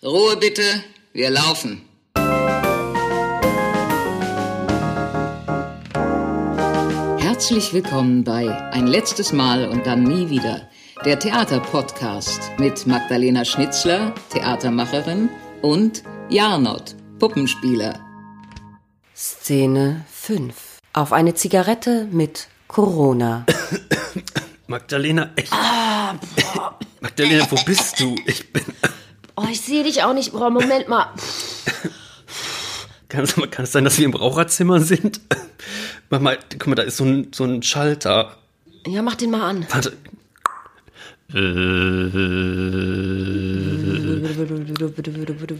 Ruhe bitte, wir laufen. Herzlich willkommen bei Ein letztes Mal und dann nie wieder. Der Theaterpodcast mit Magdalena Schnitzler, Theatermacherin, und Jarnot, Puppenspieler. Szene 5. Auf eine Zigarette mit Corona. Magdalena, ich, Magdalena, wo bist du? Ich bin. Oh, ich sehe dich auch nicht. Bro, Moment mal. Kann es, kann es sein, dass wir im Raucherzimmer sind? Mach mal, guck mal, da ist so ein, so ein Schalter. Ja, mach den mal an. Warte.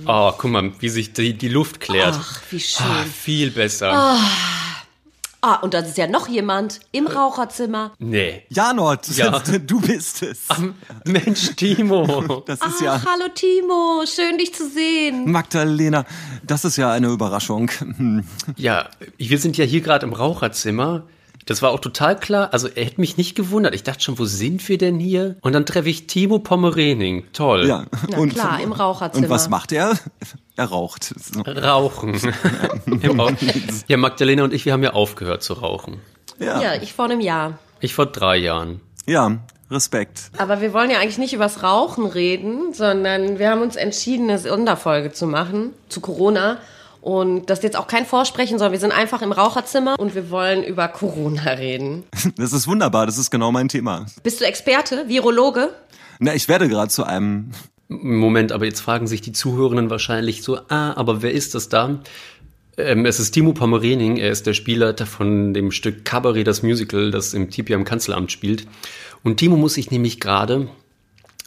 Oh, guck mal, wie sich die, die Luft klärt. Ach, wie schön. Ah, viel besser. Ah, und da ist ja noch jemand im Raucherzimmer. Nee. Janot, Ja. du bist es. Mensch, Timo. Das ist Ach, ja hallo Timo, schön dich zu sehen. Magdalena. Das ist ja eine Überraschung. Ja, wir sind ja hier gerade im Raucherzimmer. Das war auch total klar. Also er hätte mich nicht gewundert. Ich dachte schon, wo sind wir denn hier? Und dann treffe ich Timo Pommerening. Toll. Ja. Na klar, im Raucherzimmer. Und was macht er? Er raucht. So. Rauchen. Ja, Magdalena und ich, wir haben ja aufgehört zu rauchen. Ja. Ja, ich vor einem Jahr. Ich vor drei Jahren. ja, Respekt. Aber wir wollen ja eigentlich nicht übers Rauchen reden, sondern wir haben uns entschieden, eine Sonderfolge zu machen zu Corona. Und das ist jetzt auch kein Vorsprechen, sondern wir sind einfach im Raucherzimmer und wir wollen über Corona reden. Das ist wunderbar, das ist genau mein Thema. Bist du Experte, Virologe? Na, ich werde gerade zu einem. Moment, aber jetzt fragen sich die Zuhörenden wahrscheinlich so, ah, aber wer ist das da? Ähm, es ist Timo Pommerening, er ist der Spielleiter von dem Stück Cabaret, das Musical, das im Tipi am Kanzleramt spielt. Und Timo muss sich nämlich gerade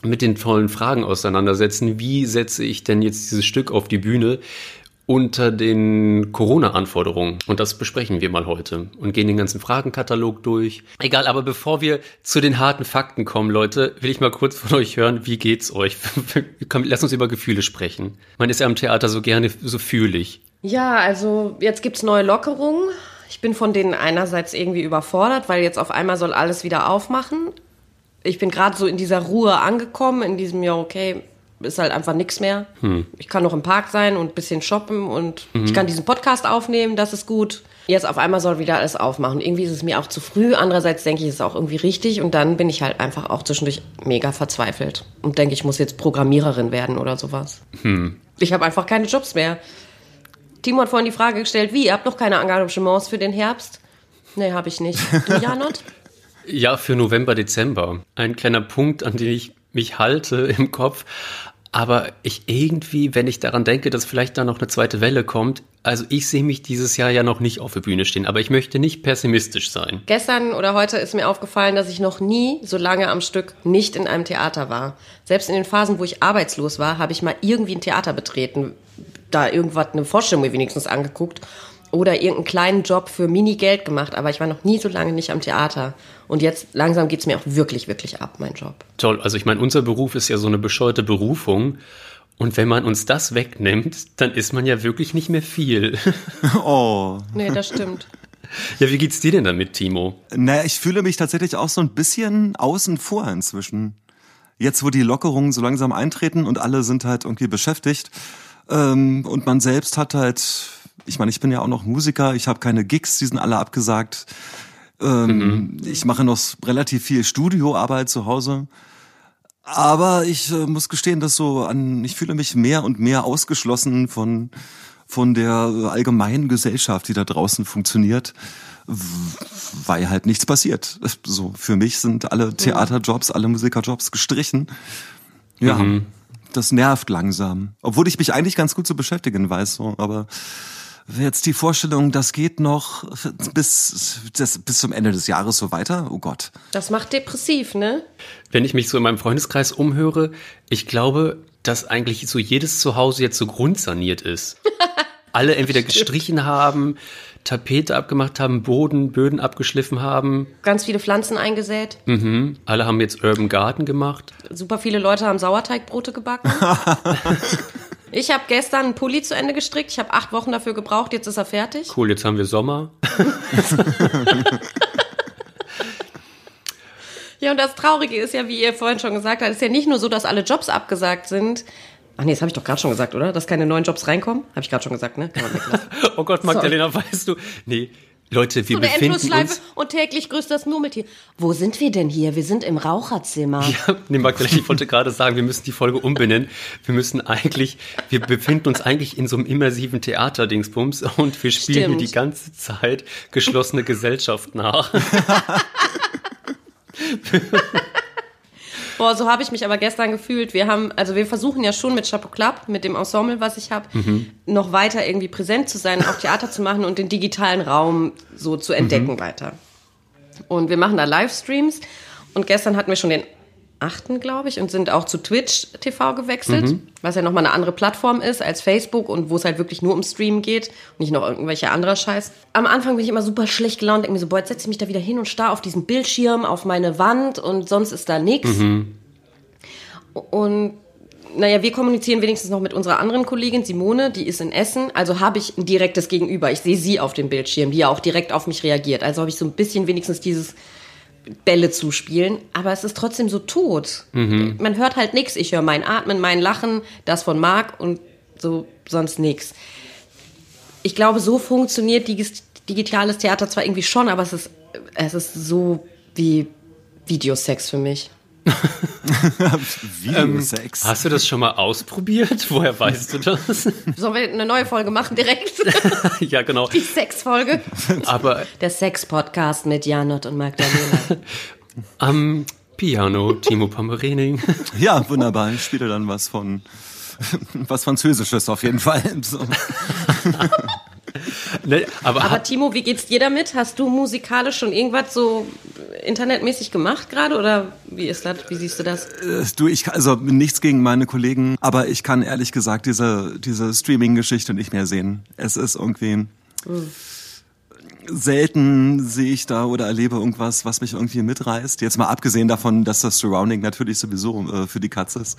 mit den tollen Fragen auseinandersetzen. Wie setze ich denn jetzt dieses Stück auf die Bühne unter den Corona-Anforderungen? Und das besprechen wir mal heute und gehen den ganzen Fragenkatalog durch. Egal, aber bevor wir zu den harten Fakten kommen, Leute, will ich mal kurz von euch hören, wie geht's euch? Lass uns über Gefühle sprechen. Man ist ja am Theater so gerne so fühlig. Ja, also jetzt gibt's neue Lockerungen. Ich bin von denen einerseits irgendwie überfordert, weil jetzt auf einmal soll alles wieder aufmachen. Ich bin gerade so in dieser Ruhe angekommen, in diesem, ja, okay, ist halt einfach nichts mehr. Ich kann noch im Park sein und ein bisschen shoppen und ich kann diesen Podcast aufnehmen, das ist gut. Jetzt auf einmal soll wieder alles aufmachen. Irgendwie ist es mir auch zu früh. Andererseits denke ich, es ist auch irgendwie richtig. Und dann bin ich halt einfach auch zwischendurch mega verzweifelt und denke, ich muss jetzt Programmiererin werden oder sowas. Ich habe einfach keine Jobs mehr. Timo hat vorhin die Frage gestellt, wie, ihr habt noch keine Engagements für den Herbst? Nee, habe ich nicht. Du, Janot? Ja, für November, Dezember. Ein kleiner Punkt, an den ich mich halte im Kopf. Aber ich irgendwie, wenn ich daran denke, dass vielleicht da noch eine zweite Welle kommt, also ich sehe mich dieses Jahr ja noch nicht auf der Bühne stehen, aber ich möchte nicht pessimistisch sein. Gestern oder heute ist mir aufgefallen, dass ich noch nie so lange am Stück nicht in einem Theater war. Selbst in den Phasen, wo ich arbeitslos war, habe ich mal irgendwie ein Theater betreten, da irgendwas, eine Vorstellung mir wenigstens angeguckt oder irgendeinen kleinen Job für Minigeld gemacht, aber ich war noch nie so lange nicht am Theater. Und jetzt langsam geht's mir auch wirklich, wirklich ab, mein Job. Toll, also ich meine, unser Beruf ist ja so eine bescheuerte Berufung. Und wenn man uns das wegnimmt, dann ist man ja wirklich nicht mehr viel. Oh. Nee, das stimmt. ja, wie geht's dir denn damit, Timo? Naja, ich fühle mich tatsächlich auch so ein bisschen außen vor inzwischen. Jetzt, wo die Lockerungen so langsam eintreten und alle sind halt irgendwie beschäftigt. Ähm, und man selbst hat halt, ich meine, ich bin ja auch noch Musiker, ich habe keine Gigs, die sind alle abgesagt. Ähm, Ich mache noch relativ viel Studioarbeit zu Hause. Aber ich äh, muss gestehen, dass so an, ich fühle mich mehr und mehr ausgeschlossen von, von der allgemeinen Gesellschaft, die da draußen funktioniert, weil halt nichts passiert. So, für mich sind alle Theaterjobs, alle Musikerjobs gestrichen. Ja, das nervt langsam. Obwohl ich mich eigentlich ganz gut zu beschäftigen weiß, so, aber jetzt die Vorstellung, das geht noch bis, das, bis zum Ende des Jahres so weiter, oh Gott. Das macht depressiv, ne? Wenn ich mich so in meinem Freundeskreis umhöre, ich glaube, dass eigentlich so jedes Zuhause jetzt so grundsaniert ist. Alle entweder gestrichen haben, Tapete abgemacht haben, Boden, Böden abgeschliffen haben. Ganz viele Pflanzen eingesät. Mhm. Alle haben jetzt Urban Garden gemacht. Super viele Leute haben Sauerteigbrote gebacken. ich habe gestern einen Pulli zu Ende gestrickt. Ich habe acht Wochen dafür gebraucht. Jetzt ist er fertig. Cool, jetzt haben wir Sommer. Ja, und das Traurige ist ja, wie ihr vorhin schon gesagt habt, ist ja nicht nur so, dass alle Jobs abgesagt sind. Ach nee, das habe ich doch gerade schon gesagt, oder? Dass keine neuen Jobs reinkommen? Habe ich gerade schon gesagt, ne? Oh Gott, Magdalena, weißt du? Nee, Leute, wir so eine befinden uns. und täglich grüßt das Murmeltier. Wo sind wir denn hier? Wir sind im Raucherzimmer. Ja, nee, Magdalena, ich wollte gerade sagen, wir müssen die Folge umbenennen. Wir müssen eigentlich, wir befinden uns eigentlich in so einem immersiven Theaterdingsbums und wir spielen Stimmt. hier die ganze Zeit geschlossene Gesellschaft nach. Boah, so habe ich mich aber gestern gefühlt. Wir haben, also wir versuchen ja schon mit Chapeau Club, mit dem Ensemble, was ich habe, noch weiter irgendwie präsent zu sein, auch Theater zu machen und den digitalen Raum so zu entdecken weiter. Und wir machen da Livestreams und gestern hatten wir schon den glaube ich, und sind auch zu Twitch TV gewechselt, was ja nochmal eine andere Plattform ist als Facebook und wo es halt wirklich nur um Stream geht und nicht noch irgendwelche anderer Scheiß. Am Anfang bin ich immer super schlecht gelaunt, denke mir so, boah, jetzt setze ich mich da wieder hin und starr auf diesen Bildschirm, auf meine Wand und sonst ist da nichts. Und naja, wir kommunizieren wenigstens noch mit unserer anderen Kollegin Simone, die ist in Essen. Also habe ich ein direktes Gegenüber. Ich sehe sie auf dem Bildschirm, die ja auch direkt auf mich reagiert. Also habe ich so ein bisschen wenigstens dieses Bälle zuspielen. Aber es ist trotzdem so tot. Man hört halt nichts. Ich höre mein Atmen, mein Lachen, das von Marc und so sonst nichts. Ich glaube, so funktioniert digitales Theater zwar irgendwie schon, aber es ist, es ist so wie Videosex für mich. Videosex. Hast du das schon mal ausprobiert? Woher weißt du das? Sollen wir eine neue Folge machen direkt? ja, genau. Die Sexfolge. Aber Der Sex-Podcast mit Janot und Magdalena. am Piano, Timo Pommerening. Ja, wunderbar. Ich spiele dann was von was Französisches auf jeden Fall. So. Ne, aber, Aber Timo, wie geht's dir damit? Hast du musikalisch schon irgendwas so internetmäßig gemacht gerade oder wie ist das? Wie siehst du das? Äh, Du, ich kann- also nichts gegen meine Kollegen, aber ich kann ehrlich gesagt diese diese Streaming-Geschichte nicht mehr sehen. Es ist irgendwie selten sehe ich da oder erlebe irgendwas, was mich irgendwie mitreißt. Jetzt mal abgesehen davon, dass das Surrounding natürlich sowieso äh, für die Katze ist.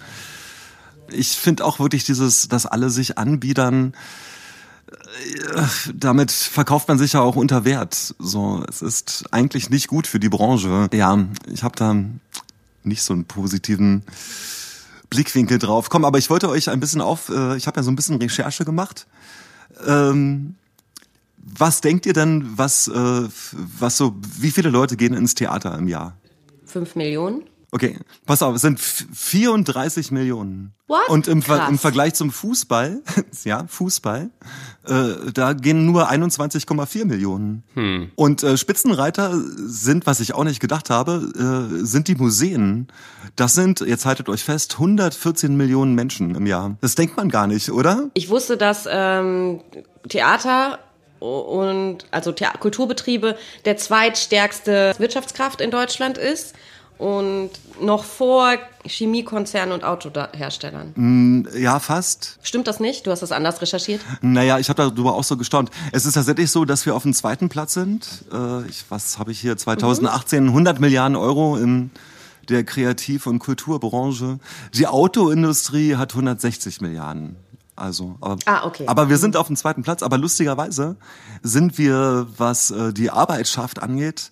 Ich finde auch wirklich dieses, dass alle sich anbiedern. Äh, Damit verkauft man sich ja auch unter Wert. So, es ist eigentlich nicht gut für die Branche. Ja, ich habe da nicht so einen positiven Blickwinkel drauf. Komm, aber ich wollte euch ein bisschen auf, äh, ich habe ja so ein bisschen Recherche gemacht. Ähm, was denkt ihr denn, was, äh, was so, wie viele Leute gehen ins Theater im Jahr? Fünf Millionen? Okay, pass auf, es sind f- 34 Millionen. What? Und im, Ver im Vergleich zum Fußball, ja, Fußball, äh, da gehen nur 21,4 Millionen. Und äh, Spitzenreiter sind, was ich auch nicht gedacht habe, äh, sind die Museen. Das sind, jetzt haltet euch fest, 114 Millionen Menschen im Jahr. Das denkt man gar nicht, oder? Ich wusste, dass ähm, Theater und also Kulturbetriebe der zweitstärkste Wirtschaftskraft in Deutschland ist und noch vor Chemiekonzernen und Autoherstellern. Ja, fast. Stimmt das nicht? Du hast das anders recherchiert? Naja, ich habe darüber auch so gestaunt. Es ist tatsächlich so, dass wir auf dem zweiten Platz sind. Äh, ich, was habe ich hier? 2018 100 Milliarden Euro in der Kreativ- und Kulturbranche. Die Autoindustrie hat 160 Milliarden. Also, aber, Ah, okay. aber wir sind auf dem zweiten Platz. Aber lustigerweise sind wir, was äh, die Arbeitschaft angeht,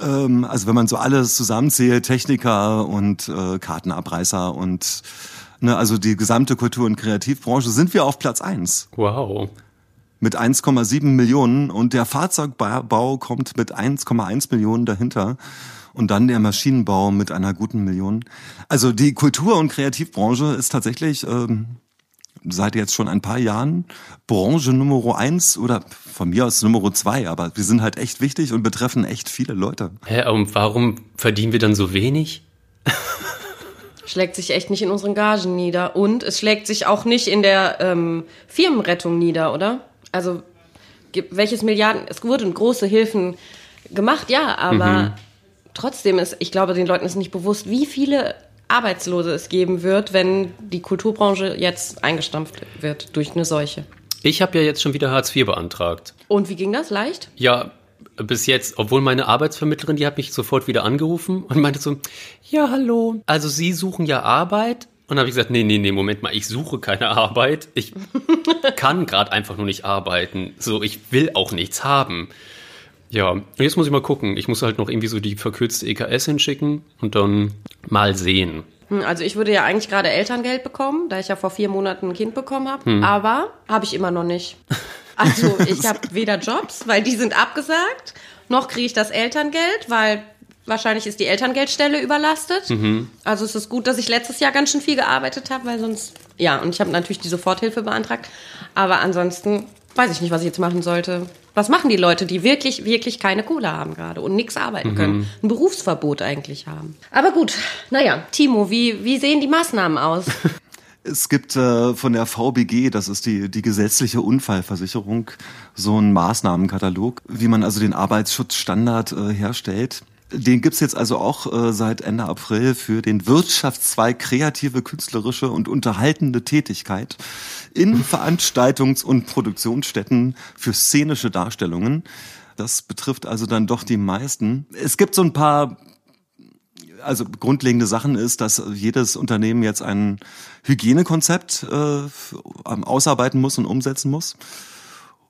ähm, also wenn man so alles zusammenzählt, Techniker und äh, Kartenabreißer und ne, also die gesamte Kultur- und Kreativbranche, sind wir auf Platz eins wow. mit 1,7 Millionen und der Fahrzeugbau kommt mit 1,1 Millionen dahinter und dann der Maschinenbau mit einer guten Million. Also die Kultur- und Kreativbranche ist tatsächlich ähm, seit jetzt schon ein paar Jahren Branche Nummer eins oder von mir aus Nummer zwei, aber wir sind halt echt wichtig und betreffen echt viele Leute. Hä, und warum verdienen wir dann so wenig? Schlägt sich echt nicht in unseren Gagen nieder. Und es schlägt sich auch nicht in der ähm, Firmenrettung nieder, oder? Also, gibt- welches Milliarden, es wurden große Hilfen gemacht, ja, aber trotzdem ist, ich glaube, den Leuten ist nicht bewusst, wie viele Arbeitslose es geben wird, wenn die Kulturbranche jetzt eingestampft wird durch eine Seuche. Ich habe ja jetzt schon wieder Hartz IV beantragt. Und wie ging das? Leicht? Ja, bis jetzt, obwohl meine Arbeitsvermittlerin, die hat mich sofort wieder angerufen und meinte so, ja, hallo. Also Sie suchen ja Arbeit? Und dann habe ich gesagt, nee, nee, nee, Moment mal, ich suche keine Arbeit. Ich kann gerade einfach nur nicht arbeiten. So, ich will auch nichts haben. Ja, und jetzt muss ich mal gucken. Ich muss halt noch irgendwie so die verkürzte EKS hinschicken und dann mal sehen? Hm, Also ich würde ja eigentlich gerade Elterngeld bekommen, da ich ja vor vier Monaten ein Kind bekommen habe. Aber habe ich immer noch nicht. Also ich habe weder Jobs, weil die sind abgesagt, noch kriege ich das Elterngeld, weil wahrscheinlich ist die Elterngeldstelle überlastet. Also es ist gut, dass ich letztes Jahr ganz schön viel gearbeitet habe, weil sonst... Ja, und ich habe natürlich die Soforthilfe beantragt. Aber ansonsten weiß ich nicht, was ich jetzt machen sollte. Was machen die Leute, die wirklich, wirklich keine Kohle haben gerade und nichts arbeiten können? Ein Berufsverbot eigentlich haben. Aber gut, naja, Timo, wie, wie sehen die Maßnahmen aus? Es gibt äh, von der VBG, das ist die, die gesetzliche Unfallversicherung, so einen Maßnahmenkatalog, wie man also den Arbeitsschutzstandard äh, herstellt. Den gibt's jetzt also auch äh, seit Ende April für den Wirtschaftszweig kreative, künstlerische und unterhaltende Tätigkeit in Veranstaltungs- und Produktionsstätten für szenische Darstellungen. Das betrifft also dann doch die meisten. Es gibt so ein paar also grundlegende Sachen ist, dass jedes Unternehmen jetzt ein Hygienekonzept äh, ausarbeiten muss und umsetzen muss.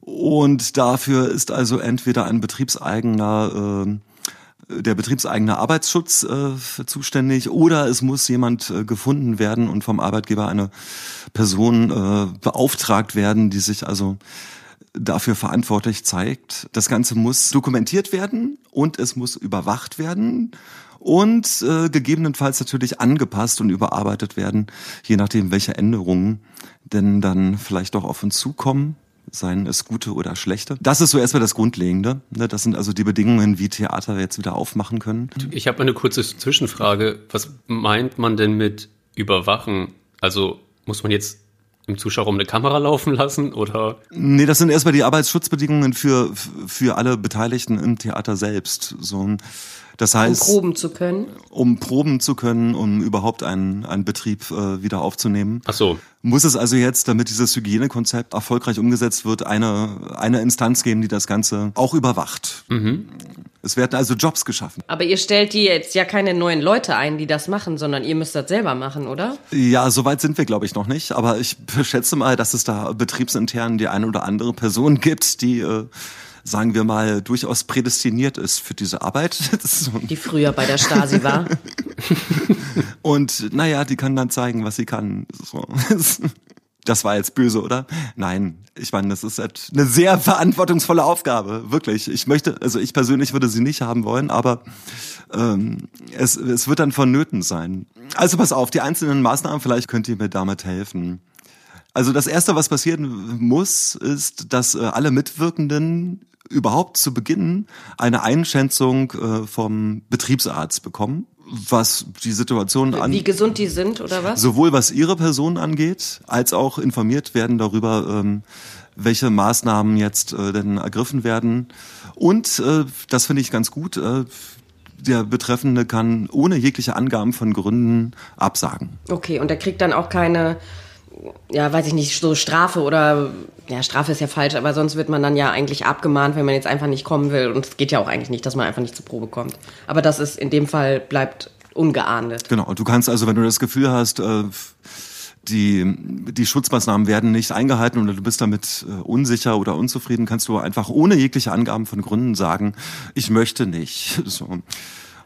Und dafür ist also entweder ein betriebseigener äh, der betriebseigene Arbeitsschutz äh, zuständig oder es muss jemand äh, gefunden werden und vom Arbeitgeber eine Person äh, beauftragt werden, die sich also dafür verantwortlich zeigt. Das Ganze muss dokumentiert werden und es muss überwacht werden und äh, gegebenenfalls natürlich angepasst und überarbeitet werden, je nachdem, welche Änderungen denn dann vielleicht doch auf uns zukommen seien es gute oder schlechte. Das ist so erstmal das Grundlegende. ne? Das sind also die Bedingungen, wie Theater jetzt wieder aufmachen können. Ich habe eine kurze Zwischenfrage. Was meint man denn mit überwachen? Also muss man jetzt im Zuschauerraum eine Kamera laufen lassen oder? Nee, das sind erstmal die Arbeitsschutzbedingungen für, für alle Beteiligten im Theater selbst. So, das um heißt, proben zu können. um proben zu können, um überhaupt einen, einen Betrieb äh, wieder aufzunehmen. Ach so. Muss es also jetzt, damit dieses Hygienekonzept erfolgreich umgesetzt wird, eine, eine Instanz geben, die das Ganze auch überwacht. Es werden also Jobs geschaffen. Aber ihr stellt die jetzt ja keine neuen Leute ein, die das machen, sondern ihr müsst das selber machen, oder? Ja, soweit sind wir, glaube ich, noch nicht. Aber ich schätze mal, dass es da betriebsintern die eine oder andere Person gibt, die, äh, sagen wir mal, durchaus prädestiniert ist für diese Arbeit. Die früher bei der Stasi war. Und naja, die kann dann zeigen, was sie kann. So. Das war jetzt böse, oder? Nein, ich meine, das ist eine sehr verantwortungsvolle Aufgabe, wirklich. Ich möchte, also ich persönlich würde sie nicht haben wollen, aber ähm, es, es wird dann vonnöten sein. Also pass auf, die einzelnen Maßnahmen, vielleicht könnt ihr mir damit helfen. Also das Erste, was passieren muss, ist, dass äh, alle Mitwirkenden überhaupt zu Beginn eine Einschätzung äh, vom Betriebsarzt bekommen, was die Situation an Wie gesund die sind, oder was? sowohl was ihre Person angeht, als auch informiert werden darüber, ähm, welche Maßnahmen jetzt äh, denn ergriffen werden. Und äh, das finde ich ganz gut. Äh, der Betreffende kann ohne jegliche Angaben von Gründen absagen. Okay, und er kriegt dann auch keine, ja, weiß ich nicht, so Strafe oder, ja, Strafe ist ja falsch, aber sonst wird man dann ja eigentlich abgemahnt, wenn man jetzt einfach nicht kommen will. Und es geht ja auch eigentlich nicht, dass man einfach nicht zur Probe kommt. Aber das ist in dem Fall bleibt ungeahndet. Genau. Du kannst also, wenn du das Gefühl hast, äh, die, die Schutzmaßnahmen werden nicht eingehalten oder du bist damit äh, unsicher oder unzufrieden, kannst du einfach ohne jegliche Angaben von Gründen sagen, ich möchte nicht. So.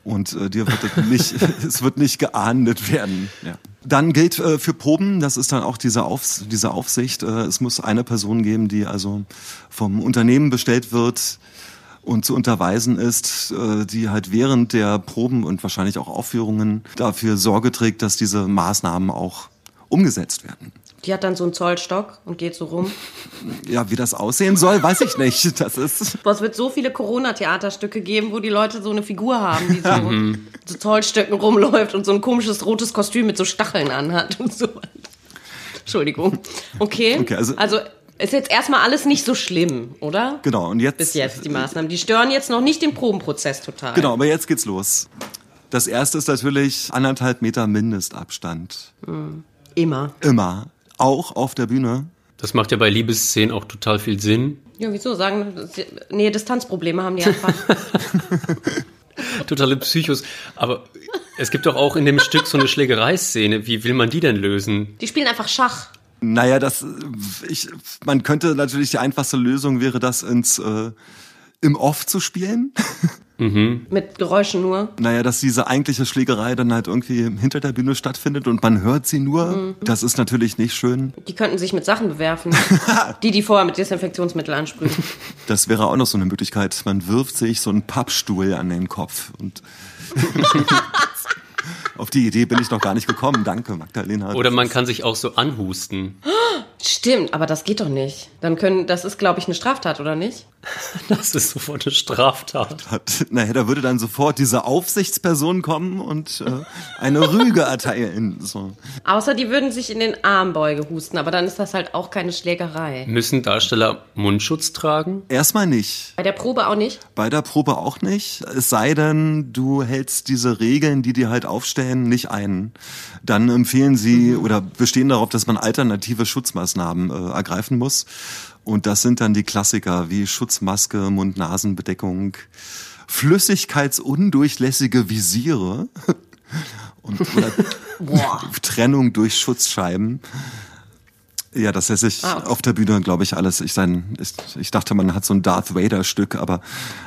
Und äh, dir wird es nicht, es wird nicht geahndet werden. Ja. Dann gilt äh, für Proben, das ist dann auch diese, Aufs diese Aufsicht, äh, es muss eine Person geben, die also vom Unternehmen bestellt wird, und zu unterweisen ist, äh, die halt während der Proben und wahrscheinlich auch Aufführungen dafür Sorge trägt, dass diese Maßnahmen auch umgesetzt werden. Die hat dann so einen Zollstock und geht so rum. Ja, wie das aussehen soll, weiß ich nicht. Das ist Boah, es wird so viele Corona-Theaterstücke geben, wo die Leute so eine Figur haben, die so, so Zollstöcken rumläuft und so ein komisches rotes Kostüm mit so Stacheln anhat und so. Entschuldigung. Okay. Okay, also- also ist jetzt erstmal alles nicht so schlimm, oder? genau. Und jetzt Bis jetzt die Maßnahmen. Die stören jetzt noch nicht den Probenprozess total. Genau, aber jetzt geht's los. Das erste ist natürlich anderthalb Meter Mindestabstand. Immer. Immer. Auch auf der Bühne. Das macht ja bei Liebesszenen auch total viel Sinn. Ja, wieso sagen? Nee, Distanzprobleme haben die einfach. Totale Psychos. Aber es gibt doch auch in dem Stück so eine Schlägereiszene. Wie will man die denn lösen? Die spielen einfach Schach. Naja, das, ich, man könnte natürlich die einfachste Lösung wäre das ins, äh, im Off zu spielen. Mit Geräuschen nur. Naja, dass diese eigentliche Schlägerei dann halt irgendwie hinter der Bühne stattfindet und man hört sie nur, das ist natürlich nicht schön. Die könnten sich mit Sachen bewerfen. die, die vorher mit Desinfektionsmittel ansprühen. Das wäre auch noch so eine Möglichkeit. Man wirft sich so einen Pappstuhl an den Kopf und auf die Idee bin ich noch gar nicht gekommen. Danke, Magdalena. Oder man kann sich auch so anhusten. Stimmt, aber das geht doch nicht. Dann können, das ist, glaube ich, eine Straftat, oder nicht? Das ist sofort eine Straftat. Naja, da würde dann sofort diese Aufsichtsperson kommen und äh, eine Rüge erteilen. So. Außer die würden sich in den Armbeuge husten, aber dann ist das halt auch keine Schlägerei. Müssen Darsteller Mundschutz tragen? Erstmal nicht. Bei der Probe auch nicht? Bei der Probe auch nicht. Es sei denn, du hältst diese Regeln, die die halt aufstellen, nicht ein. Dann empfehlen sie oder bestehen darauf, dass man alternative Schutzmaßnahmen äh, ergreifen muss. Und das sind dann die Klassiker wie Schutzmaske, Mund-Nasen-Bedeckung, flüssigkeitsundurchlässige Visiere und Trennung durch Schutzscheiben. Ja, das lässt sich Ah, okay. auf der Bühne, glaube ich, alles. Ich, sein, ich, ich dachte, man hat so ein Darth Vader-Stück, aber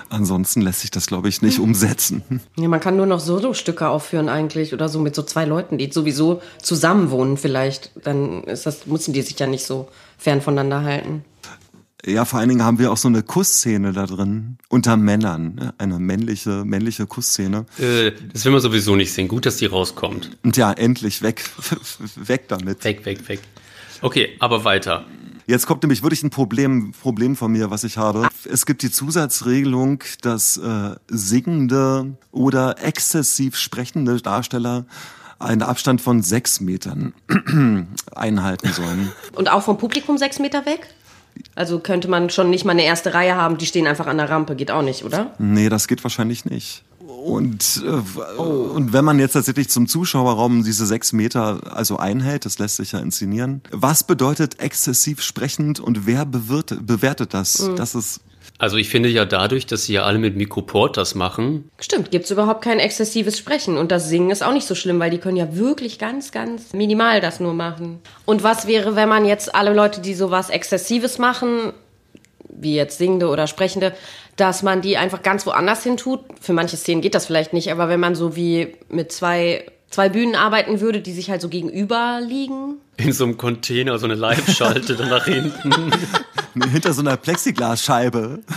ansonsten lässt sich das, glaube ich, nicht umsetzen. Ja, man kann nur noch Solo-Stücke aufführen eigentlich oder so mit so zwei Leuten, die sowieso zusammenwohnen vielleicht. Dann ist das, müssen die sich ja nicht so fern voneinander halten. Ja, vor allen Dingen haben wir auch so eine Kussszene da drin unter Männern, ne? eine männliche, männliche Kussszene. Äh, das will man sowieso nicht sehen. Gut, dass die rauskommt. Und ja, endlich weg, weg damit. Weg, weg, weg. Okay, aber weiter. Jetzt kommt nämlich wirklich ein Problem, Problem von mir, was ich habe. Es gibt die Zusatzregelung, dass äh, singende oder exzessiv sprechende Darsteller einen Abstand von sechs Metern einhalten sollen. Und auch vom Publikum sechs Meter weg? Also könnte man schon nicht mal eine erste Reihe haben, die stehen einfach an der Rampe, geht auch nicht, oder? Nee, das geht wahrscheinlich nicht. Und, äh, und wenn man jetzt tatsächlich zum Zuschauerraum diese sechs Meter also einhält, das lässt sich ja inszenieren. Was bedeutet exzessiv sprechend und wer bewirtet, bewertet das? Das ist Also ich finde ja dadurch, dass sie ja alle mit Mikroport das machen, Stimmt, gibt's überhaupt kein exzessives Sprechen. Und das Singen ist auch nicht so schlimm, weil die können ja wirklich ganz, ganz minimal das nur machen. Und was wäre, wenn man jetzt alle Leute, die sowas Exzessives machen, wie jetzt Singende oder Sprechende, dass man die einfach ganz woanders hin tut? Für manche Szenen geht das vielleicht nicht, aber wenn man so wie mit zwei, zwei Bühnen arbeiten würde, die sich halt so gegenüber liegen. in so einem Container so eine Live-Schalte dann nach hinten. hinter so einer Plexiglasscheibe.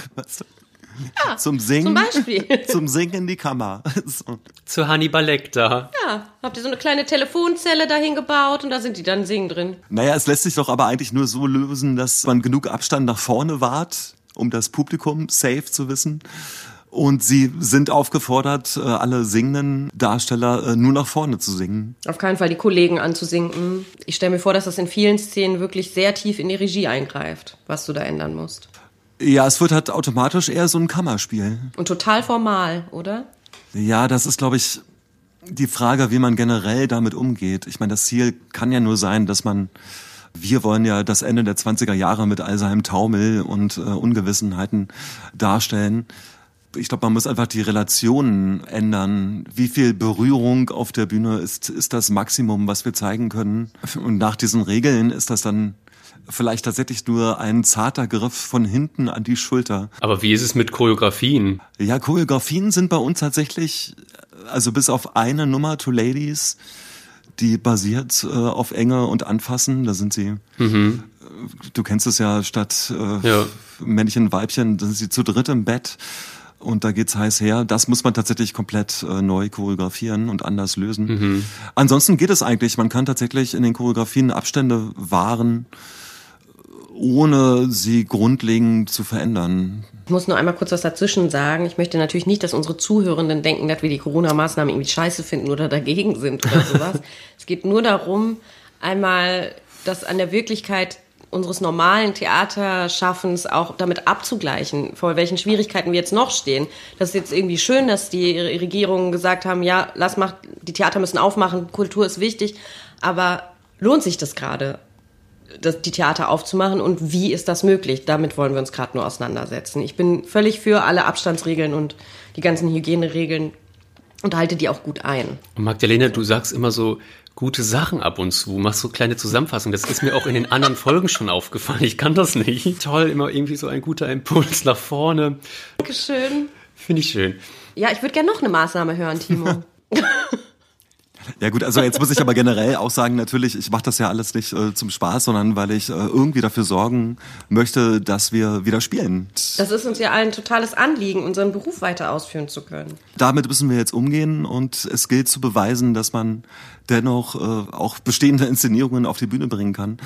Weißt du? zum Singen. zum Beispiel. Zum Singen in die Kammer. So. Zu Hannibal Lecter. Ja, habt ihr so eine kleine Telefonzelle dahin gebaut und da sind die dann singen drin. Naja, es lässt sich doch aber eigentlich nur so lösen, dass man genug Abstand nach vorne wahrt, um das Publikum safe zu wissen. Und sie sind aufgefordert, äh, alle singenden Darsteller äh, nur nach vorne zu singen. Auf keinen Fall die Kollegen anzusinken. Ich stelle mir vor, dass das in vielen Szenen wirklich sehr tief in die Regie eingreift, was du da ändern musst. Ja, es wird halt automatisch eher so ein Kammerspiel. Und total formal, oder? Ja, das ist, glaube ich, die Frage, wie man generell damit umgeht. Ich meine, das Ziel kann ja nur sein, dass man, wir wollen ja das Ende der 20er Jahre mit all seinem Taumel und äh, Ungewissenheiten darstellen. Ich glaube, man muss einfach die Relationen ändern. Wie viel Berührung auf der Bühne ist, ist das Maximum, was wir zeigen können? Und nach diesen Regeln ist das dann vielleicht tatsächlich nur ein zarter Griff von hinten an die Schulter. Aber wie ist es mit Choreografien? Ja, Choreografien sind bei uns tatsächlich, also bis auf eine Nummer to Ladies, die basiert äh, auf Enge und Anfassen. Da sind sie, äh, du kennst es ja, statt äh, Ja. Männchen, Weibchen, da sind sie zu dritt im Bett. Und da geht's heiß her. Das muss man tatsächlich komplett äh, neu choreografieren und anders lösen. Ansonsten geht es eigentlich. Man kann tatsächlich in den Choreografien Abstände wahren, ohne sie grundlegend zu verändern. Ich muss nur einmal kurz was dazwischen sagen. Ich möchte natürlich nicht, dass unsere Zuhörenden denken, dass wir die Corona-Maßnahmen irgendwie scheiße finden oder dagegen sind oder sowas. es geht nur darum, einmal das an der Wirklichkeit unseres normalen Theaterschaffens auch damit abzugleichen, vor welchen Schwierigkeiten wir jetzt noch stehen. Das ist jetzt irgendwie schön, dass die Regierungen gesagt haben, ja, lass mal, die Theater müssen aufmachen, Kultur ist wichtig, aber lohnt sich das gerade? Das, die Theater aufzumachen und wie ist das möglich? Damit wollen wir uns gerade nur auseinandersetzen. Ich bin völlig für alle Abstandsregeln und die ganzen Hygieneregeln und halte die auch gut ein. Und Magdalena, du sagst immer so gute Sachen ab und zu, machst so kleine Zusammenfassungen. Das ist mir auch in den anderen Folgen schon aufgefallen. Ich kann das nicht. Toll, immer irgendwie so ein guter Impuls nach vorne. Dankeschön. Finde ich schön. Ja, ich würde gerne noch eine Maßnahme hören, Timo. Ja gut, also jetzt muss ich aber generell auch sagen, natürlich, ich mache das ja alles nicht äh, zum Spaß, sondern weil ich äh, irgendwie dafür sorgen möchte, dass wir wieder spielen. Das ist uns ja allen totales Anliegen, unseren Beruf weiter ausführen zu können. Damit müssen wir jetzt umgehen und es gilt zu beweisen, dass man dennoch äh, auch bestehende Inszenierungen auf die Bühne bringen kann.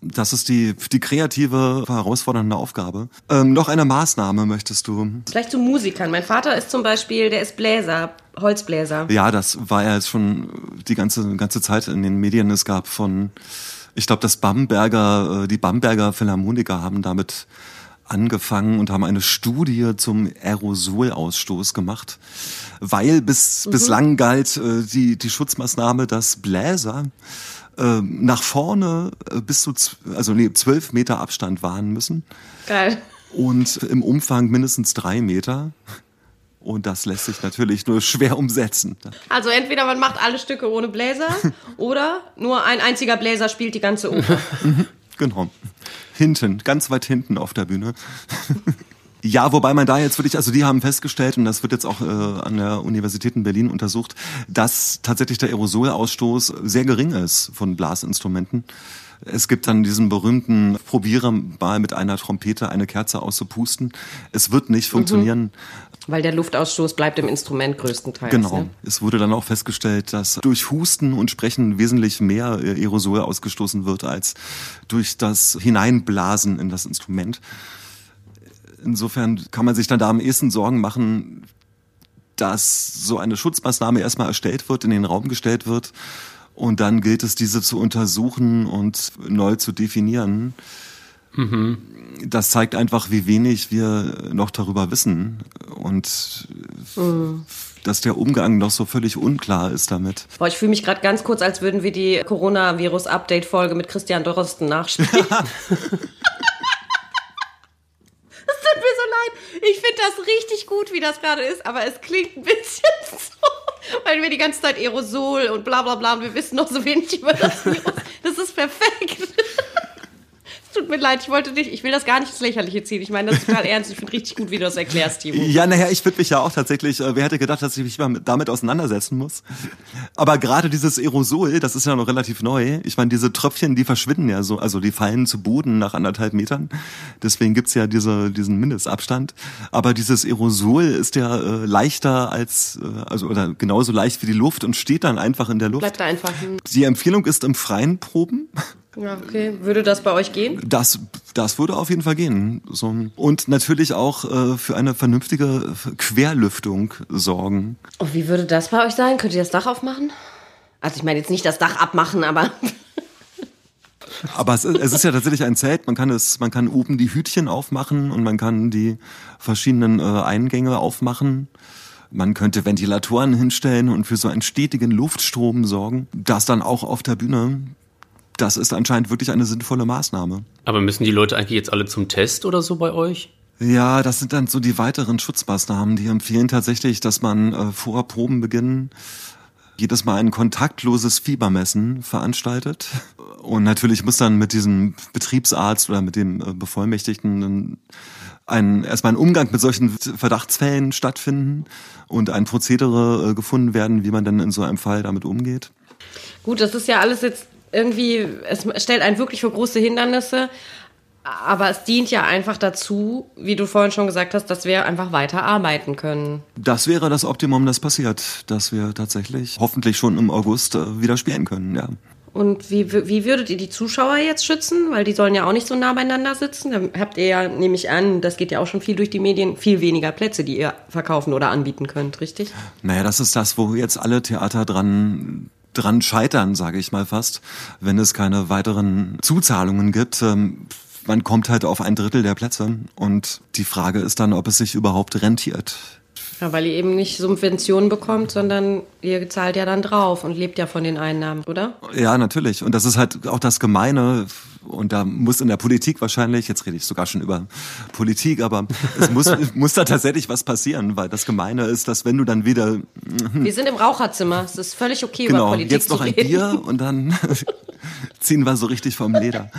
Das ist die, die kreative, herausfordernde Aufgabe. Ähm, noch eine Maßnahme möchtest du? Vielleicht zu Musikern. Mein Vater ist zum Beispiel, der ist Bläser, Holzbläser. Ja, das war ja jetzt schon die ganze, ganze Zeit in den Medien. Es gab von, ich glaube, das Bamberger, äh, die Bamberger Philharmoniker haben damit angefangen und haben eine Studie zum Aerosolausstoß gemacht, weil bis, mhm. bislang galt äh, die, die Schutzmaßnahme, dass Bläser äh, nach vorne äh, bis zu also nee, zwölf Meter Abstand wahren müssen. Geil. Und im Umfang mindestens drei Meter. Und das lässt sich natürlich nur schwer umsetzen. Also entweder man macht alle Stücke ohne Bläser oder nur ein einziger Bläser spielt die ganze Oper. genau. Hinten, ganz weit hinten auf der Bühne. Ja, wobei man da jetzt wirklich, also die haben festgestellt, und das wird jetzt auch äh, an der Universität in Berlin untersucht, dass tatsächlich der Aerosolausstoß sehr gering ist von Blasinstrumenten. Es gibt dann diesen berühmten Probiere mal mit einer Trompete eine Kerze auszupusten. Es wird nicht mhm. funktionieren. Weil der Luftausstoß bleibt im Instrument größtenteils. Genau. Ne? Es wurde dann auch festgestellt, dass durch Husten und Sprechen wesentlich mehr Aerosol ausgestoßen wird als durch das Hineinblasen in das Instrument. Insofern kann man sich dann da am ehesten Sorgen machen, dass so eine Schutzmaßnahme erstmal erstellt wird, in den Raum gestellt wird und dann gilt es, diese zu untersuchen und neu zu definieren. Mhm. Das zeigt einfach, wie wenig wir noch darüber wissen und mhm. dass der Umgang noch so völlig unklar ist damit. Boah, ich fühle mich gerade ganz kurz, als würden wir die Coronavirus-Update-Folge mit Christian Dorosten nachspielen. Es tut mir so leid. Ich finde das richtig gut, wie das gerade ist, aber es klingt ein bisschen so, weil wir die ganze Zeit Aerosol und bla bla bla und wir wissen noch so wenig über das Virus. Das ist perfekt tut mir leid, ich wollte nicht, ich will das gar nicht ins Lächerliche ziehen. Ich meine das ist total ernst. Ich finde richtig gut, wie du das erklärst, Timo. Ja, naja, ich finde mich ja auch tatsächlich, äh, wer hätte gedacht, dass ich mich mal damit auseinandersetzen muss. Aber gerade dieses Aerosol, das ist ja noch relativ neu. Ich meine, diese Tröpfchen, die verschwinden ja so, also die fallen zu Boden nach anderthalb Metern. Deswegen gibt's ja diese, diesen Mindestabstand. Aber dieses Aerosol ist ja äh, leichter als, äh, also oder genauso leicht wie die Luft und steht dann einfach in der Luft. Bleibt da einfach. Die Empfehlung ist im Freien proben. Ja, okay. Würde das bei euch gehen? Das, das würde auf jeden Fall gehen. So. Und natürlich auch äh, für eine vernünftige Querlüftung sorgen. Und wie würde das bei euch sein? Könnt ihr das Dach aufmachen? Also ich meine jetzt nicht das Dach abmachen, aber... Aber es, es, ist ja tatsächlich ein Zelt. Man kann es, man kann oben die Hütchen aufmachen und man kann die verschiedenen äh, Eingänge aufmachen. Man könnte Ventilatoren hinstellen und für so einen stetigen Luftstrom sorgen. Das dann auch auf der Bühne das ist anscheinend wirklich eine sinnvolle Maßnahme. Aber müssen die Leute eigentlich jetzt alle zum Test oder so bei euch? Ja, das sind dann so die weiteren Schutzmaßnahmen. Die empfehlen tatsächlich, dass man äh, vor Probenbeginn jedes Mal ein kontaktloses Fiebermessen veranstaltet. Und natürlich muss dann mit diesem Betriebsarzt oder mit dem äh, Bevollmächtigten ein, erstmal ein Umgang mit solchen Verdachtsfällen stattfinden und ein Prozedere äh, gefunden werden, wie man dann in so einem Fall damit umgeht. Gut, das ist ja alles jetzt irgendwie, es stellt einen wirklich vor große Hindernisse. Aber es dient ja einfach dazu, wie du vorhin schon gesagt hast, dass wir einfach weiter arbeiten können. Das wäre das Optimum, das passiert, dass wir tatsächlich hoffentlich schon im August äh, wieder spielen können, ja. Und wie, wie würdet ihr die Zuschauer jetzt schützen? Weil die sollen ja auch nicht so nah beieinander sitzen. Da habt ihr ja, nehme ich an, das geht ja auch schon viel durch die Medien, viel weniger Plätze, die ihr verkaufen oder anbieten könnt, richtig? Naja, das ist das, wo jetzt alle Theater dran dran scheitern, sage ich mal fast, wenn es keine weiteren Zuzahlungen gibt. Ähm, man kommt halt auf ein Drittel der Plätze und die Frage ist dann, ob es sich überhaupt rentiert. Ja, weil ihr eben nicht Subventionen bekommt, sondern ihr zahlt ja dann drauf und lebt ja von den Einnahmen, oder? Ja, natürlich. Und das ist halt auch das Gemeine. Und da muss in der Politik wahrscheinlich, jetzt rede ich sogar schon über Politik, aber es muss, muss da tatsächlich was passieren, weil das Gemeine ist, dass wenn du dann wieder... Hm. Wir sind im Raucherzimmer. Es ist völlig okay, genau, über Politik jetzt noch ein Bier und dann ziehen wir so richtig vom Leder.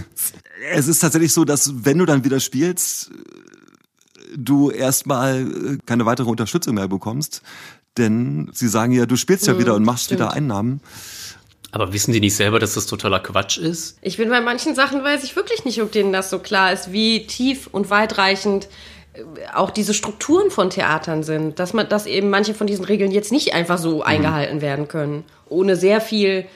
es ist tatsächlich so, dass wenn du dann wieder spielst, du erstmal äh, keine weitere Unterstützung mehr bekommst. Denn sie sagen ja, du spielst ja mhm, wieder und machst stimmt. wieder Einnahmen. Aber wissen die nicht selber, dass das totaler Quatsch ist? Ich bin bei manchen Sachen weiß ich wirklich nicht, ob denen das so klar ist, wie tief und weitreichend äh, auch diese Strukturen von Theatern sind, dass man, dass eben manche von diesen Regeln jetzt nicht einfach so mhm. eingehalten werden können, ohne sehr viel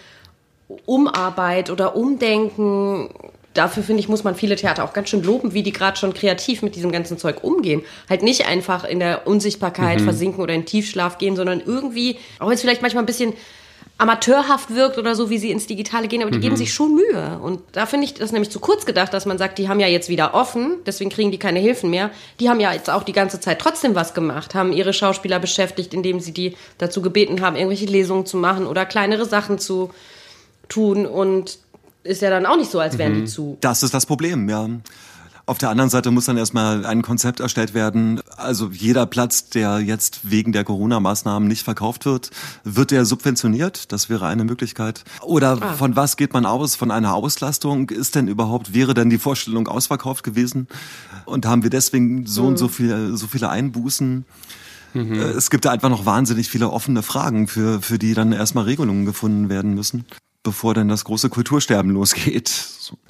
Umarbeit oder Umdenken. Dafür finde ich, muss man viele Theater auch ganz schön loben, wie die gerade schon kreativ mit diesem ganzen Zeug umgehen. Halt nicht einfach in der Unsichtbarkeit mhm. versinken oder in Tiefschlaf gehen, sondern irgendwie, auch wenn es vielleicht manchmal ein bisschen amateurhaft wirkt oder so, wie sie ins Digitale gehen, aber die mhm. geben sich schon Mühe. Und da finde ich das nämlich zu kurz gedacht, dass man sagt, die haben ja jetzt wieder offen, deswegen kriegen die keine Hilfen mehr. Die haben ja jetzt auch die ganze Zeit trotzdem was gemacht, haben ihre Schauspieler beschäftigt, indem sie die dazu gebeten haben, irgendwelche Lesungen zu machen oder kleinere Sachen zu tun und ist ja dann auch nicht so, als wären mhm. die zu. Das ist das Problem, ja. Auf der anderen Seite muss dann erstmal ein Konzept erstellt werden. Also jeder Platz, der jetzt wegen der Corona-Maßnahmen nicht verkauft wird, wird der subventioniert. Das wäre eine Möglichkeit. Oder ah. von was geht man aus? Von einer Auslastung? Ist denn überhaupt, wäre denn die Vorstellung ausverkauft gewesen? Und haben wir deswegen so mhm. und so mhm. viele, so viele Einbußen? Mhm. Äh, es gibt da einfach noch wahnsinnig viele offene Fragen, für, für die dann erstmal Regelungen gefunden werden müssen, bevor dann das große Kultursterben losgeht. So.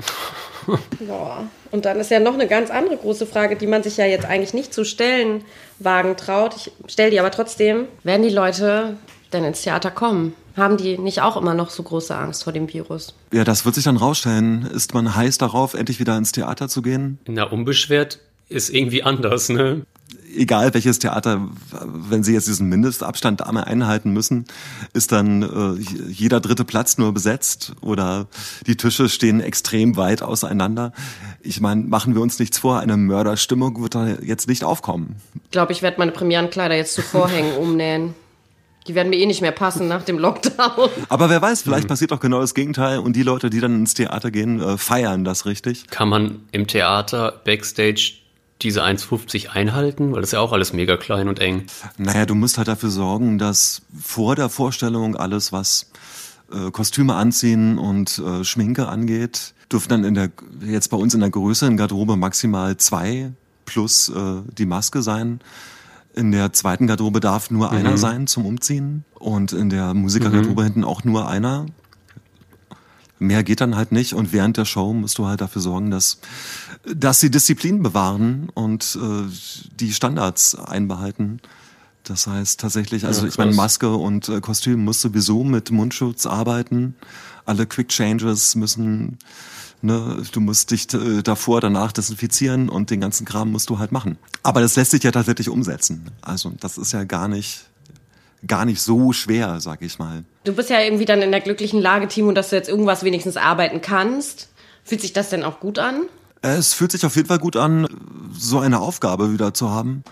Boah. Und dann ist ja noch eine ganz andere große Frage, die man sich ja jetzt eigentlich nicht zu stellen wagen traut. Ich stelle die aber trotzdem. Werden die Leute denn ins Theater kommen? Haben die nicht auch immer noch so große Angst vor dem Virus? Ja, das wird sich dann rausstellen. Ist man heiß darauf, endlich wieder ins Theater zu gehen? Na, unbeschwert ist irgendwie anders, ne? Egal welches Theater, wenn sie jetzt diesen Mindestabstand einmal einhalten müssen, ist dann äh, jeder dritte Platz nur besetzt oder die Tische stehen extrem weit auseinander. Ich meine, machen wir uns nichts vor, eine Mörderstimmung wird da jetzt nicht aufkommen. Ich glaube, ich werde meine Premierenkleider jetzt zu Vorhängen umnähen. Die werden mir eh nicht mehr passen nach dem Lockdown. Aber wer weiß, vielleicht mhm. passiert auch genau das Gegenteil und die Leute, die dann ins Theater gehen, äh, feiern das richtig. Kann man im Theater backstage diese 1,50 einhalten? Weil das ist ja auch alles mega klein und eng. Naja, du musst halt dafür sorgen, dass vor der Vorstellung alles, was äh, Kostüme anziehen und äh, Schminke angeht, dürfen dann in der, jetzt bei uns in der größeren Garderobe maximal zwei plus äh, die Maske sein. In der zweiten Garderobe darf nur mhm. einer sein zum Umziehen und in der Musikergarderobe mhm. hinten auch nur einer. Mehr geht dann halt nicht und während der Show musst du halt dafür sorgen, dass, dass sie Disziplin bewahren und äh, die Standards einbehalten. Das heißt tatsächlich, also ja, ich meine, Maske und äh, Kostüm muss sowieso mit Mundschutz arbeiten. Alle Quick Changes müssen, ne, du musst dich äh, davor, danach desinfizieren und den ganzen Kram musst du halt machen. Aber das lässt sich ja tatsächlich umsetzen. Also das ist ja gar nicht gar nicht so schwer, sag ich mal. Du bist ja irgendwie dann in der glücklichen Lage, Timo, dass du jetzt irgendwas wenigstens arbeiten kannst. Fühlt sich das denn auch gut an? Es fühlt sich auf jeden Fall gut an, so eine Aufgabe wieder zu haben.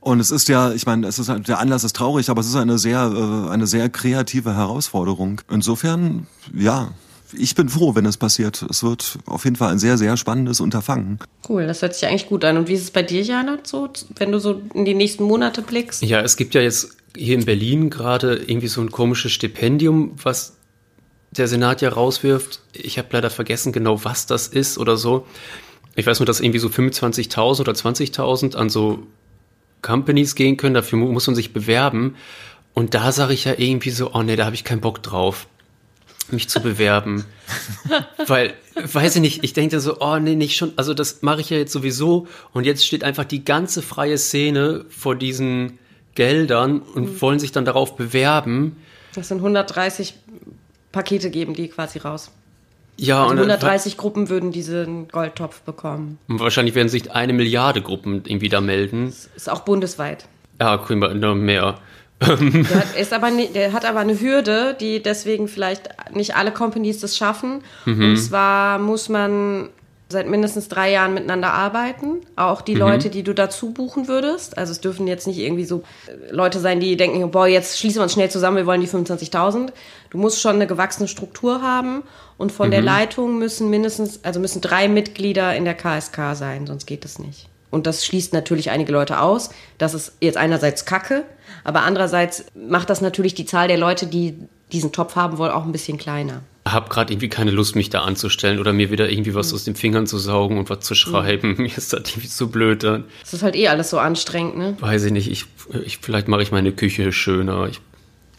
Und es ist ja, ich meine, es ist der Anlass ist traurig, aber es ist eine sehr, äh, eine sehr kreative Herausforderung. Insofern, ja, ich bin froh, wenn es passiert. Es wird auf jeden Fall ein sehr, sehr spannendes Unterfangen. Cool, das hört sich eigentlich gut an. Und wie ist es bei dir, Jana, so, wenn du so in die nächsten Monate blickst? Ja, es gibt ja jetzt hier in Berlin gerade irgendwie so ein komisches Stipendium, was der Senat ja rauswirft. Ich habe leider vergessen genau, was das ist oder so. Ich weiß nur, dass irgendwie so 25.000 oder 20.000 an so Companies gehen können. Dafür muss man sich bewerben. Und da sage ich ja irgendwie so, oh nee, da habe ich keinen Bock drauf, mich zu bewerben. Weil, weiß ich nicht, ich denke so, oh nee, nicht schon. Also das mache ich ja jetzt sowieso. Und jetzt steht einfach die ganze freie Szene vor diesen Geldern und mhm. wollen sich dann darauf bewerben. Das sind 130 Pakete geben die quasi raus. Ja, also und 130 Gruppen würden diesen Goldtopf bekommen. Und wahrscheinlich werden sich eine Milliarde Gruppen irgendwie da melden. Das ist auch bundesweit. Ja, kriegen wir noch mehr. Der hat, ist aber, der hat aber eine Hürde, die deswegen vielleicht nicht alle Companies das schaffen. Mhm. Und zwar muss man seit mindestens drei Jahren miteinander arbeiten. Auch die mhm. Leute, die du dazu buchen würdest. Also es dürfen jetzt nicht irgendwie so äh, Leute sein, die denken, boah, jetzt schließen wir uns schnell zusammen, wir wollen die 25.000. Du musst schon eine gewachsene Struktur haben. Und von mhm. der Leitung müssen mindestens, also müssen drei Mitglieder in der KSK sein, sonst geht das nicht. Und das schließt natürlich einige Leute aus. Das ist jetzt einerseits Kacke, aber andererseits macht das natürlich die Zahl der Leute, die diesen Topf haben wollen, auch ein bisschen kleiner. Habe gerade irgendwie keine Lust, mich da anzustellen oder mir wieder irgendwie was aus den Fingern zu saugen und was zu schreiben. Mir ist das irgendwie zu blöd dann. Das ist halt eh alles so anstrengend, ne? Weiß ich nicht, ich, ich vielleicht mache ich meine Küche schöner. Ich,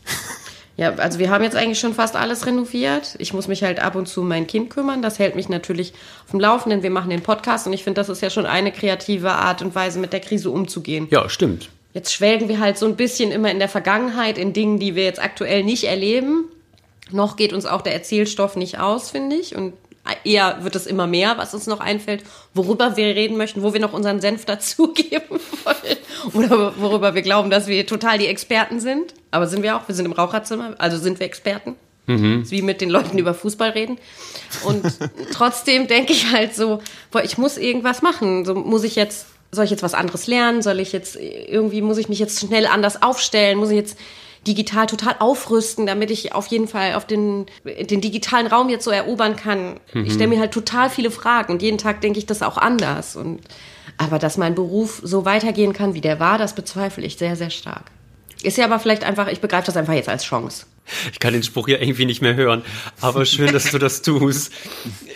Ja, also wir haben jetzt eigentlich schon fast alles renoviert. Ich muss mich halt ab und zu um mein Kind kümmern. Das hält mich natürlich auf dem Laufenden. Wir machen den Podcast und ich finde, das ist ja schon eine kreative Art und Weise, mit der Krise umzugehen. ja, stimmt. Jetzt schwelgen wir halt so ein bisschen immer in der Vergangenheit, in Dingen, die wir jetzt aktuell nicht erleben. Noch geht uns auch der Erzählstoff nicht aus, finde ich. Und eher wird es immer mehr, was uns noch einfällt, worüber wir reden möchten, wo wir noch unseren Senf dazugeben wollen. Oder worüber wir glauben, dass wir total die Experten sind. Aber sind wir auch. Wir sind im Raucherzimmer, also sind wir Experten. Das ist wie mit den Leuten über Fußball reden. Und trotzdem denke ich halt so, boah, ich muss irgendwas machen. So muss ich jetzt, soll ich jetzt was anderes lernen? Soll ich jetzt irgendwie, muss ich mich jetzt schnell anders aufstellen? Muss ich jetzt digital total aufrüsten, damit ich auf jeden Fall auf den, den digitalen Raum jetzt so erobern kann? Ich stelle mir halt total viele Fragen und jeden Tag denke ich das auch anders. Und, aber dass mein Beruf so weitergehen kann, wie der war, das bezweifle ich sehr, sehr stark. Ist ja aber vielleicht einfach, ich begreife das einfach jetzt als Chance. Ich kann den Spruch ja irgendwie nicht mehr hören. Aber schön, dass du das tust.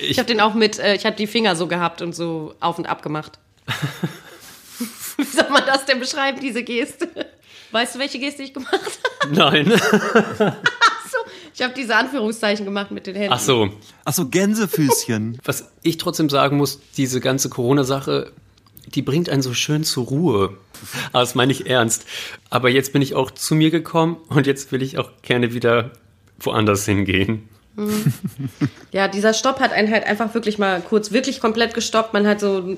Ich habe den auch mit, äh, ich habe die Finger so gehabt und so auf und ab gemacht. Wie soll man das denn beschreiben, diese Geste? Weißt du, welche Geste ich gemacht habe? Nein. So, ich habe diese Anführungszeichen gemacht mit den Händen. Ach so. Ach so, Gänsefüßchen. Was ich trotzdem sagen muss, diese ganze Corona-Sache, die bringt einen so schön zur Ruhe. Aber das meine ich ernst. Aber jetzt bin ich auch zu mir gekommen und jetzt will ich auch gerne wieder woanders hingehen. Ja, dieser Stopp hat einen halt einfach wirklich mal kurz wirklich komplett gestoppt. Man hat so,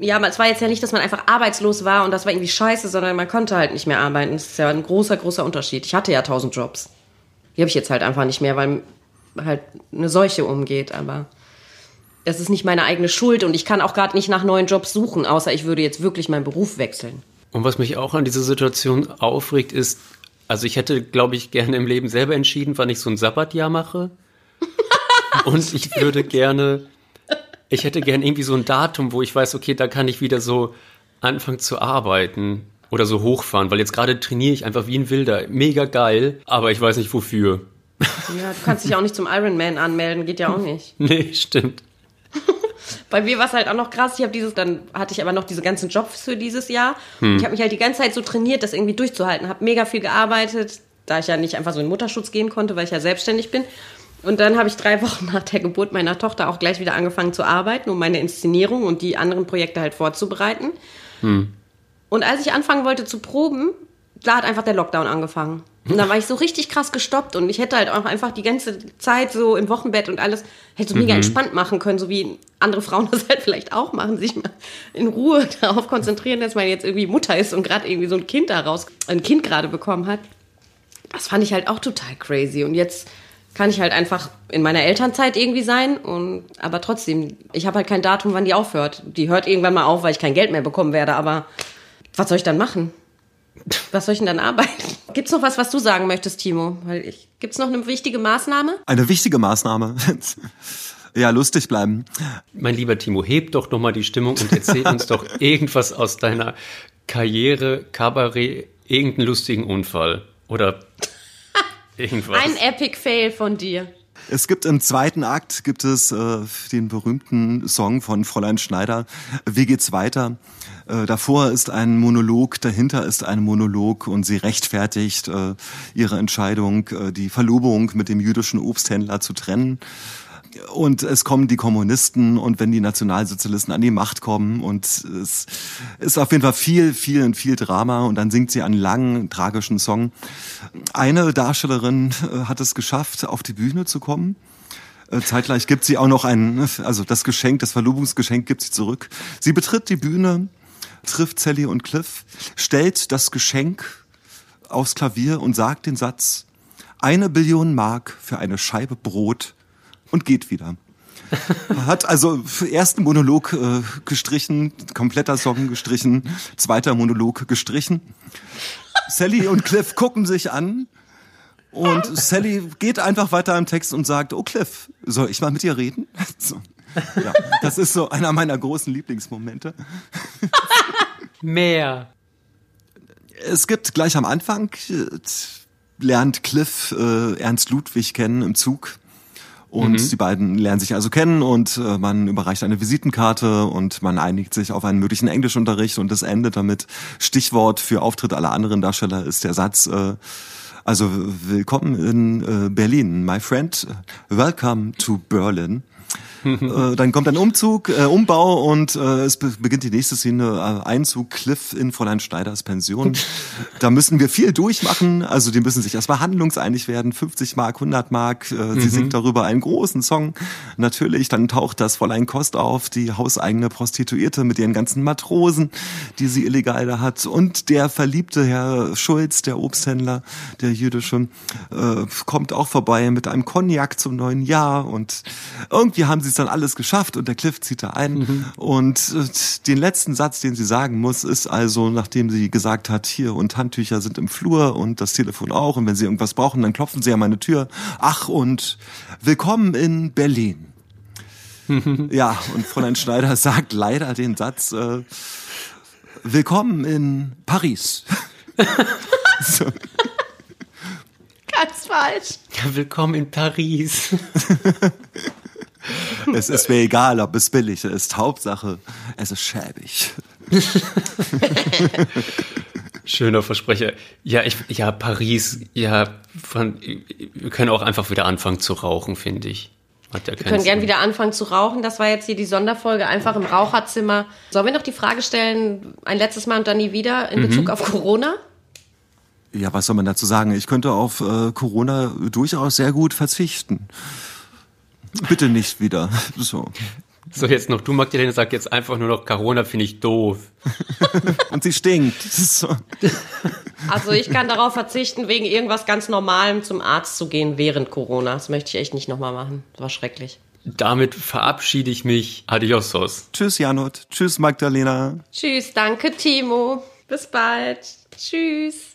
ja, es war jetzt ja nicht, dass man einfach arbeitslos war und das war irgendwie scheiße, sondern man konnte halt nicht mehr arbeiten. Das ist ja ein großer, großer Unterschied. Ich hatte ja tausend Jobs. Die habe ich jetzt halt einfach nicht mehr, weil halt eine Seuche umgeht, aber das ist nicht meine eigene Schuld und ich kann auch gerade nicht nach neuen Jobs suchen, außer ich würde jetzt wirklich meinen Beruf wechseln. Und was mich auch an dieser Situation aufregt, ist, also ich hätte, glaube ich, gerne im Leben selber entschieden, wann ich so ein Sabbatjahr mache. Und ich würde gerne, ich hätte gerne irgendwie so ein Datum, wo ich weiß, okay, da kann ich wieder so anfangen zu arbeiten oder so hochfahren, weil jetzt gerade trainiere ich einfach wie ein Wilder. Mega geil, aber ich weiß nicht wofür. Ja, du kannst dich auch nicht zum Ironman anmelden, geht ja auch nicht. Nee, stimmt. Bei mir war es halt auch noch krass. Ich habe dieses, dann hatte ich aber noch diese ganzen Jobs für dieses Jahr. Ich habe mich halt die ganze Zeit so trainiert, das irgendwie durchzuhalten. Habe mega viel gearbeitet, da ich ja nicht einfach so in Mutterschutz gehen konnte, weil ich ja selbstständig bin. Und dann habe ich drei Wochen nach der Geburt meiner Tochter auch gleich wieder angefangen zu arbeiten, um meine Inszenierung und die anderen Projekte halt vorzubereiten. Und als ich anfangen wollte zu proben, da hat einfach der Lockdown angefangen. Und dann war ich so richtig krass gestoppt und ich hätte halt auch einfach die ganze Zeit so im Wochenbett und alles hätte so mega entspannt machen können, so wie andere Frauen das halt vielleicht auch machen, sich mal in Ruhe darauf konzentrieren, dass man jetzt irgendwie Mutter ist und gerade irgendwie so ein Kind daraus, ein Kind gerade bekommen hat. Das fand ich halt auch total crazy und jetzt kann ich halt einfach in meiner Elternzeit irgendwie sein und aber trotzdem, ich habe halt kein Datum, wann die aufhört. Die hört irgendwann mal auf, weil ich kein Geld mehr bekommen werde, aber was soll ich dann machen? Was soll ich denn dann arbeiten? Gibt's noch was, was du sagen möchtest, Timo? Weil ich, gibt's noch eine wichtige Maßnahme? Eine wichtige Maßnahme. ja, lustig bleiben. Mein lieber Timo, heb doch nochmal die Stimmung und erzähl uns doch irgendwas aus deiner Karriere, Kabarett, irgendeinen lustigen Unfall oder irgendwas. Ein Epic Fail von dir. Es gibt im zweiten Akt gibt es äh, den berühmten Song von Fräulein Schneider. Wie geht's weiter? Äh, davor ist ein Monolog, dahinter ist ein Monolog und sie rechtfertigt äh, ihre Entscheidung, äh, die Verlobung mit dem jüdischen Obsthändler zu trennen. Und es kommen die Kommunisten und wenn die Nationalsozialisten an die Macht kommen und es ist auf jeden Fall viel, viel, viel Drama und dann singt sie einen langen, tragischen Song. Eine Darstellerin äh, hat es geschafft, auf die Bühne zu kommen. Äh, Zeitgleich gibt sie auch noch ein, also das Geschenk, das Verlobungsgeschenk gibt sie zurück. Sie betritt die Bühne, trifft Sally und Cliff, stellt das Geschenk aufs Klavier und sagt den Satz, eine Billion Mark für eine Scheibe Brot und geht wieder. Hat also für ersten Monolog äh, gestrichen, kompletter Song gestrichen, zweiter Monolog gestrichen. Sally und Cliff gucken sich an und Sally geht einfach weiter im Text und sagt, oh Cliff, soll ich mal mit dir reden? So. Ja, das ist so einer meiner großen Lieblingsmomente. Mehr. Es gibt gleich am Anfang, äh, lernt Cliff äh, Ernst Ludwig kennen im Zug. Und mhm. die beiden lernen sich also kennen und äh, man überreicht eine Visitenkarte und man einigt sich auf einen möglichen Englischunterricht und das endet damit. Stichwort für Auftritt aller anderen Darsteller ist der Satz, äh, also willkommen in äh, Berlin, my friend, welcome to Berlin. äh, dann kommt ein Umzug, äh, Umbau und äh, es be beginnt die nächste Szene, äh, Einzug Cliff in Fräulein Schneiders Pension. da müssen wir viel durchmachen, also die müssen sich erstmal handlungseinig werden, 50 Mark, 100 Mark, äh, sie mhm. singt darüber einen großen Song. Natürlich, dann taucht das Fräulein Kost auf, die hauseigene Prostituierte mit ihren ganzen Matrosen, die sie illegal da hat und der verliebte Herr Schulz, der Obsthändler, der jüdische, äh, kommt auch vorbei mit einem Cognac zum neuen Jahr und irgendwie haben sie es dann alles geschafft und der Cliff zieht da ein. Mhm. Und äh, den letzten Satz, den sie sagen muss, ist also, nachdem sie gesagt hat, hier und Handtücher sind im Flur und das Telefon auch und wenn sie irgendwas brauchen, dann klopfen sie an meine Tür. Ach und willkommen in Berlin. ja, und Fräulein Schneider sagt leider den Satz, äh, willkommen in Paris. so. Ganz falsch. Ja, willkommen in Paris. Es ist mir egal, ob es billig ist. Hauptsache, es ist schäbig. Schöner Versprecher. Ja, ich, ja, Paris, ja, von, wir können auch einfach wieder anfangen zu rauchen, finde ich. Hat ja wir können gern wieder anfangen zu rauchen. Das war jetzt hier die Sonderfolge, einfach im Raucherzimmer. Sollen wir noch die Frage stellen, ein letztes Mal und dann nie wieder in Bezug mhm. auf Corona? Ja, was soll man dazu sagen? Ich könnte auf äh, Corona durchaus sehr gut verzichten. Bitte nicht wieder. So. So, jetzt noch du, Magdalena, sag jetzt einfach nur noch, Corona finde ich doof. Und sie stinkt. So. Also ich kann darauf verzichten, wegen irgendwas ganz Normalem zum Arzt zu gehen während Corona. Das möchte ich echt nicht nochmal machen. Das war schrecklich. Damit verabschiede ich mich. Adiosos. Tschüss, Janot. Tschüss, Magdalena. Tschüss, danke, Timo. Bis bald. Tschüss.